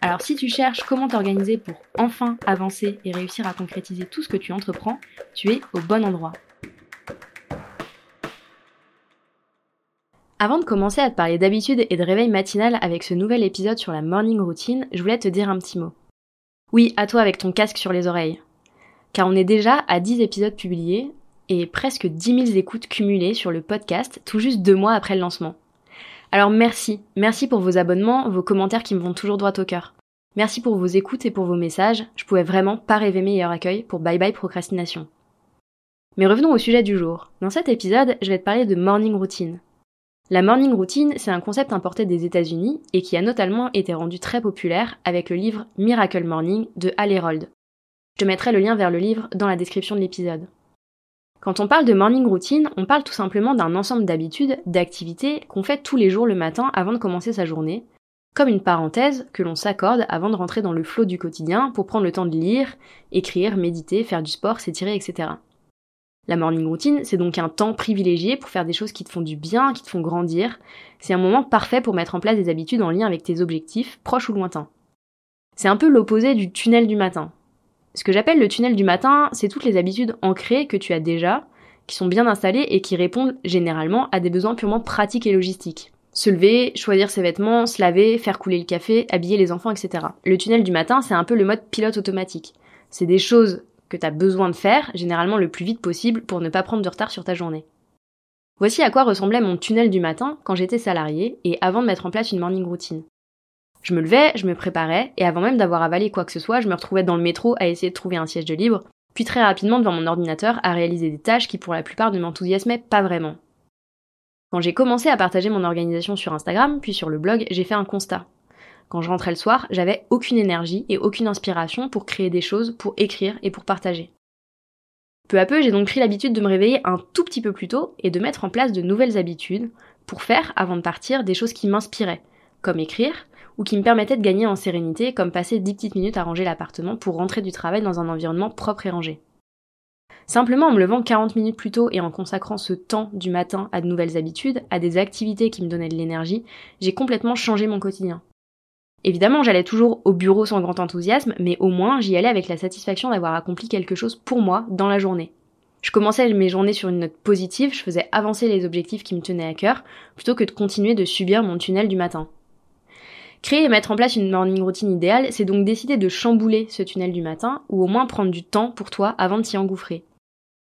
Alors si tu cherches comment t'organiser pour enfin avancer et réussir à concrétiser tout ce que tu entreprends, tu es au bon endroit. Avant de commencer à te parler d'habitude et de réveil matinal avec ce nouvel épisode sur la morning routine, je voulais te dire un petit mot. Oui, à toi avec ton casque sur les oreilles. Car on est déjà à 10 épisodes publiés et presque 10 000 écoutes cumulées sur le podcast tout juste deux mois après le lancement. Alors merci, merci pour vos abonnements, vos commentaires qui me vont toujours droit au cœur. Merci pour vos écoutes et pour vos messages, je pouvais vraiment pas rêver meilleur accueil pour Bye Bye Procrastination. Mais revenons au sujet du jour. Dans cet épisode, je vais te parler de morning routine. La morning routine, c'est un concept importé des États-Unis et qui a notamment été rendu très populaire avec le livre Miracle Morning de Hal Herold. Je te mettrai le lien vers le livre dans la description de l'épisode. Quand on parle de morning routine, on parle tout simplement d'un ensemble d'habitudes, d'activités qu'on fait tous les jours le matin avant de commencer sa journée, comme une parenthèse que l'on s'accorde avant de rentrer dans le flot du quotidien pour prendre le temps de lire, écrire, méditer, faire du sport, s'étirer, etc. La morning routine, c'est donc un temps privilégié pour faire des choses qui te font du bien, qui te font grandir. C'est un moment parfait pour mettre en place des habitudes en lien avec tes objectifs, proches ou lointains. C'est un peu l'opposé du tunnel du matin. Ce que j'appelle le tunnel du matin, c'est toutes les habitudes ancrées que tu as déjà, qui sont bien installées et qui répondent généralement à des besoins purement pratiques et logistiques. Se lever, choisir ses vêtements, se laver, faire couler le café, habiller les enfants, etc. Le tunnel du matin, c'est un peu le mode pilote automatique. C'est des choses que tu as besoin de faire, généralement le plus vite possible, pour ne pas prendre de retard sur ta journée. Voici à quoi ressemblait mon tunnel du matin quand j'étais salarié et avant de mettre en place une morning routine. Je me levais, je me préparais, et avant même d'avoir avalé quoi que ce soit, je me retrouvais dans le métro à essayer de trouver un siège de libre, puis très rapidement devant mon ordinateur à réaliser des tâches qui pour la plupart ne m'enthousiasmaient pas vraiment. Quand j'ai commencé à partager mon organisation sur Instagram, puis sur le blog, j'ai fait un constat. Quand je rentrais le soir, j'avais aucune énergie et aucune inspiration pour créer des choses, pour écrire et pour partager. Peu à peu, j'ai donc pris l'habitude de me réveiller un tout petit peu plus tôt et de mettre en place de nouvelles habitudes pour faire, avant de partir, des choses qui m'inspiraient, comme écrire, ou qui me permettait de gagner en sérénité, comme passer 10 petites minutes à ranger l'appartement pour rentrer du travail dans un environnement propre et rangé. Simplement en me levant 40 minutes plus tôt et en consacrant ce temps du matin à de nouvelles habitudes, à des activités qui me donnaient de l'énergie, j'ai complètement changé mon quotidien. Évidemment, j'allais toujours au bureau sans grand enthousiasme, mais au moins j'y allais avec la satisfaction d'avoir accompli quelque chose pour moi dans la journée. Je commençais mes journées sur une note positive, je faisais avancer les objectifs qui me tenaient à cœur, plutôt que de continuer de subir mon tunnel du matin. Créer et mettre en place une morning routine idéale, c'est donc décider de chambouler ce tunnel du matin, ou au moins prendre du temps pour toi avant de t'y engouffrer.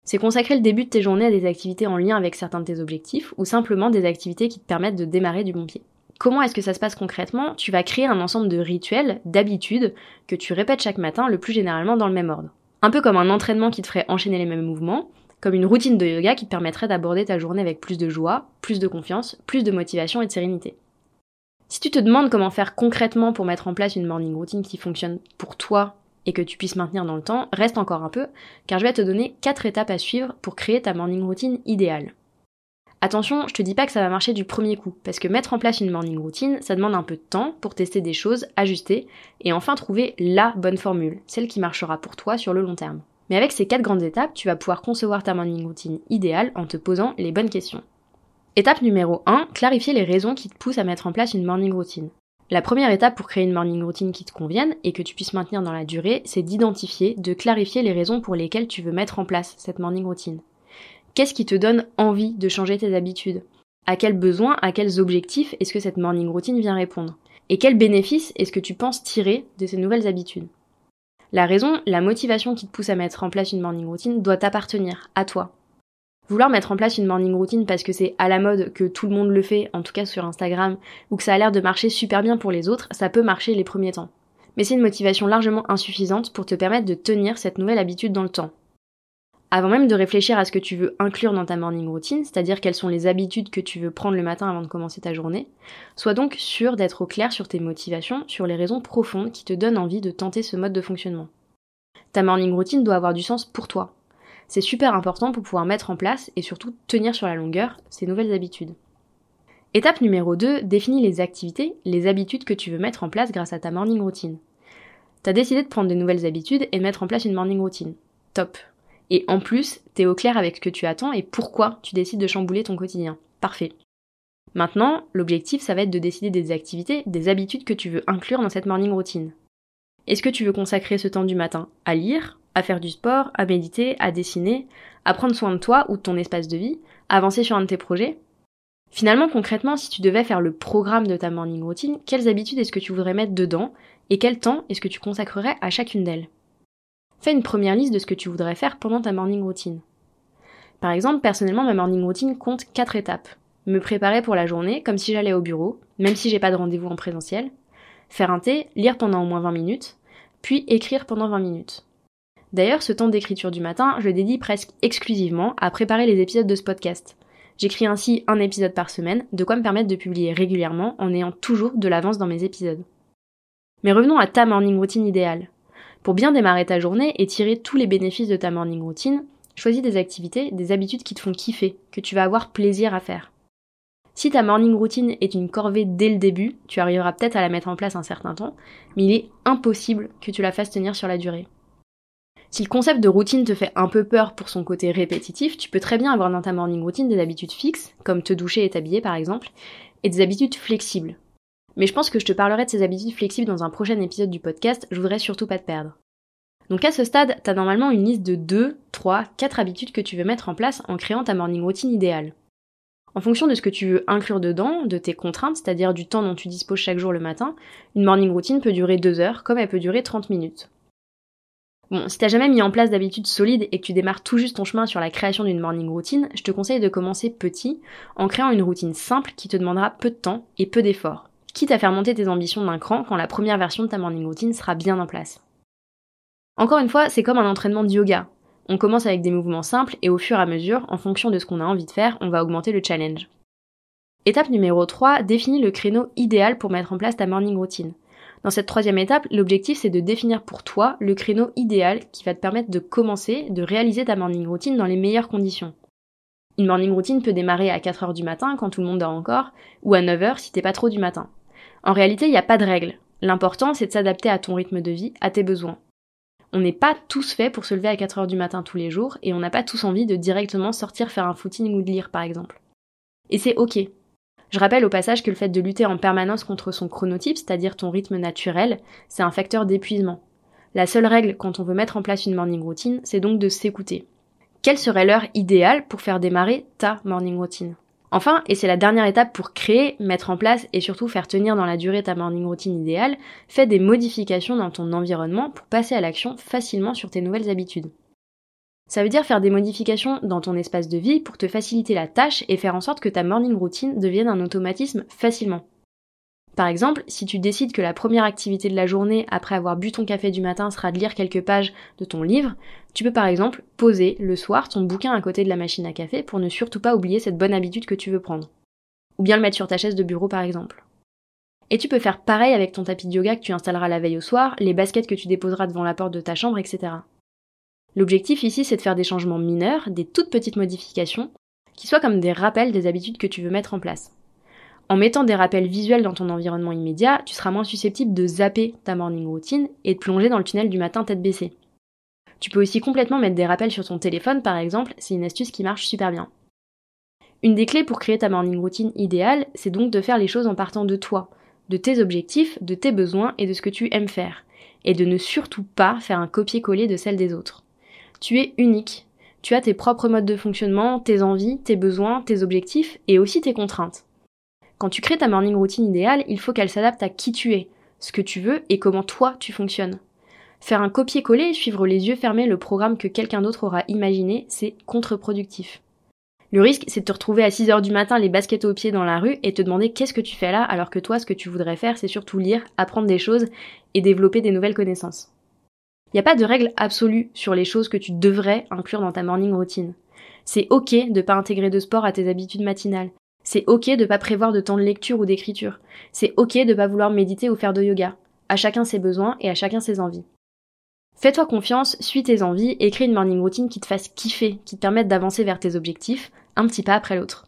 C'est consacrer le début de tes journées à des activités en lien avec certains de tes objectifs, ou simplement des activités qui te permettent de démarrer du bon pied. Comment est-ce que ça se passe concrètement? Tu vas créer un ensemble de rituels, d'habitudes, que tu répètes chaque matin, le plus généralement dans le même ordre. Un peu comme un entraînement qui te ferait enchaîner les mêmes mouvements, comme une routine de yoga qui te permettrait d'aborder ta journée avec plus de joie, plus de confiance, plus de motivation et de sérénité. Si tu te demandes comment faire concrètement pour mettre en place une morning routine qui fonctionne pour toi et que tu puisses maintenir dans le temps, reste encore un peu, car je vais te donner 4 étapes à suivre pour créer ta morning routine idéale. Attention, je te dis pas que ça va marcher du premier coup, parce que mettre en place une morning routine, ça demande un peu de temps pour tester des choses, ajuster, et enfin trouver LA bonne formule, celle qui marchera pour toi sur le long terme. Mais avec ces quatre grandes étapes, tu vas pouvoir concevoir ta morning routine idéale en te posant les bonnes questions. Étape numéro 1, clarifier les raisons qui te poussent à mettre en place une morning routine. La première étape pour créer une morning routine qui te convienne et que tu puisses maintenir dans la durée, c'est d'identifier, de clarifier les raisons pour lesquelles tu veux mettre en place cette morning routine. Qu'est-ce qui te donne envie de changer tes habitudes? À quels besoins, à quels objectifs est-ce que cette morning routine vient répondre? Et quels bénéfices est-ce que tu penses tirer de ces nouvelles habitudes? La raison, la motivation qui te pousse à mettre en place une morning routine doit t'appartenir, à toi. Vouloir mettre en place une morning routine parce que c'est à la mode que tout le monde le fait, en tout cas sur Instagram, ou que ça a l'air de marcher super bien pour les autres, ça peut marcher les premiers temps. Mais c'est une motivation largement insuffisante pour te permettre de tenir cette nouvelle habitude dans le temps. Avant même de réfléchir à ce que tu veux inclure dans ta morning routine, c'est-à-dire quelles sont les habitudes que tu veux prendre le matin avant de commencer ta journée, sois donc sûr d'être au clair sur tes motivations, sur les raisons profondes qui te donnent envie de tenter ce mode de fonctionnement. Ta morning routine doit avoir du sens pour toi. C'est super important pour pouvoir mettre en place et surtout tenir sur la longueur ces nouvelles habitudes. Étape numéro 2, définis les activités, les habitudes que tu veux mettre en place grâce à ta morning routine. T'as décidé de prendre de nouvelles habitudes et mettre en place une morning routine. Top. Et en plus, t'es au clair avec ce que tu attends et pourquoi tu décides de chambouler ton quotidien. Parfait. Maintenant, l'objectif, ça va être de décider des activités, des habitudes que tu veux inclure dans cette morning routine. Est-ce que tu veux consacrer ce temps du matin à lire, à faire du sport, à méditer, à dessiner, à prendre soin de toi ou de ton espace de vie, avancer sur un de tes projets Finalement, concrètement, si tu devais faire le programme de ta morning routine, quelles habitudes est-ce que tu voudrais mettre dedans et quel temps est-ce que tu consacrerais à chacune d'elles? Fais une première liste de ce que tu voudrais faire pendant ta morning routine. Par exemple, personnellement, ma morning routine compte 4 étapes. Me préparer pour la journée comme si j'allais au bureau, même si j'ai pas de rendez-vous en présentiel. Faire un thé, lire pendant au moins 20 minutes, puis écrire pendant 20 minutes. D'ailleurs, ce temps d'écriture du matin, je dédie presque exclusivement à préparer les épisodes de ce podcast. J'écris ainsi un épisode par semaine, de quoi me permettre de publier régulièrement en ayant toujours de l'avance dans mes épisodes. Mais revenons à ta morning routine idéale. Pour bien démarrer ta journée et tirer tous les bénéfices de ta morning routine, choisis des activités, des habitudes qui te font kiffer, que tu vas avoir plaisir à faire. Si ta morning routine est une corvée dès le début, tu arriveras peut-être à la mettre en place un certain temps, mais il est impossible que tu la fasses tenir sur la durée. Si le concept de routine te fait un peu peur pour son côté répétitif, tu peux très bien avoir dans ta morning routine des habitudes fixes, comme te doucher et t'habiller par exemple, et des habitudes flexibles. Mais je pense que je te parlerai de ces habitudes flexibles dans un prochain épisode du podcast, je voudrais surtout pas te perdre. Donc à ce stade, t'as normalement une liste de 2, 3, 4 habitudes que tu veux mettre en place en créant ta morning routine idéale. En fonction de ce que tu veux inclure dedans, de tes contraintes, c'est-à-dire du temps dont tu disposes chaque jour le matin, une morning routine peut durer 2 heures comme elle peut durer 30 minutes. Bon, si t'as jamais mis en place d'habitudes solides et que tu démarres tout juste ton chemin sur la création d'une morning routine, je te conseille de commencer petit, en créant une routine simple qui te demandera peu de temps et peu d'efforts, quitte à faire monter tes ambitions d'un cran quand la première version de ta morning routine sera bien en place. Encore une fois, c'est comme un entraînement de yoga. On commence avec des mouvements simples et au fur et à mesure, en fonction de ce qu'on a envie de faire, on va augmenter le challenge. Étape numéro 3, définis le créneau idéal pour mettre en place ta morning routine. Dans cette troisième étape, l'objectif c'est de définir pour toi le créneau idéal qui va te permettre de commencer, de réaliser ta morning routine dans les meilleures conditions. Une morning routine peut démarrer à 4h du matin quand tout le monde dort encore, ou à 9h si t'es pas trop du matin. En réalité, il n'y a pas de règle. L'important c'est de s'adapter à ton rythme de vie, à tes besoins. On n'est pas tous faits pour se lever à 4h du matin tous les jours, et on n'a pas tous envie de directement sortir faire un footing ou de lire par exemple. Et c'est ok, je rappelle au passage que le fait de lutter en permanence contre son chronotype, c'est-à-dire ton rythme naturel, c'est un facteur d'épuisement. La seule règle quand on veut mettre en place une morning routine, c'est donc de s'écouter. Quelle serait l'heure idéale pour faire démarrer ta morning routine? Enfin, et c'est la dernière étape pour créer, mettre en place et surtout faire tenir dans la durée ta morning routine idéale, fais des modifications dans ton environnement pour passer à l'action facilement sur tes nouvelles habitudes. Ça veut dire faire des modifications dans ton espace de vie pour te faciliter la tâche et faire en sorte que ta morning routine devienne un automatisme facilement. Par exemple, si tu décides que la première activité de la journée après avoir bu ton café du matin sera de lire quelques pages de ton livre, tu peux par exemple poser le soir ton bouquin à côté de la machine à café pour ne surtout pas oublier cette bonne habitude que tu veux prendre. Ou bien le mettre sur ta chaise de bureau par exemple. Et tu peux faire pareil avec ton tapis de yoga que tu installeras la veille au soir, les baskets que tu déposeras devant la porte de ta chambre, etc. L'objectif ici, c'est de faire des changements mineurs, des toutes petites modifications, qui soient comme des rappels des habitudes que tu veux mettre en place. En mettant des rappels visuels dans ton environnement immédiat, tu seras moins susceptible de zapper ta morning routine et de plonger dans le tunnel du matin tête baissée. Tu peux aussi complètement mettre des rappels sur ton téléphone par exemple, c'est une astuce qui marche super bien. Une des clés pour créer ta morning routine idéale, c'est donc de faire les choses en partant de toi, de tes objectifs, de tes besoins et de ce que tu aimes faire, et de ne surtout pas faire un copier-coller de celle des autres. Tu es unique. Tu as tes propres modes de fonctionnement, tes envies, tes besoins, tes objectifs et aussi tes contraintes. Quand tu crées ta morning routine idéale, il faut qu'elle s'adapte à qui tu es, ce que tu veux et comment toi tu fonctionnes. Faire un copier-coller et suivre les yeux fermés le programme que quelqu'un d'autre aura imaginé, c'est contre-productif. Le risque, c'est de te retrouver à 6 heures du matin les baskets aux pieds dans la rue et te demander qu'est-ce que tu fais là alors que toi, ce que tu voudrais faire, c'est surtout lire, apprendre des choses et développer des nouvelles connaissances. Il n'y a pas de règle absolue sur les choses que tu devrais inclure dans ta morning routine. C'est ok de pas intégrer de sport à tes habitudes matinales. C'est ok de pas prévoir de temps de lecture ou d'écriture. C'est ok de pas vouloir méditer ou faire de yoga. À chacun ses besoins et à chacun ses envies. Fais-toi confiance, suis tes envies et crée une morning routine qui te fasse kiffer, qui te permette d'avancer vers tes objectifs, un petit pas après l'autre.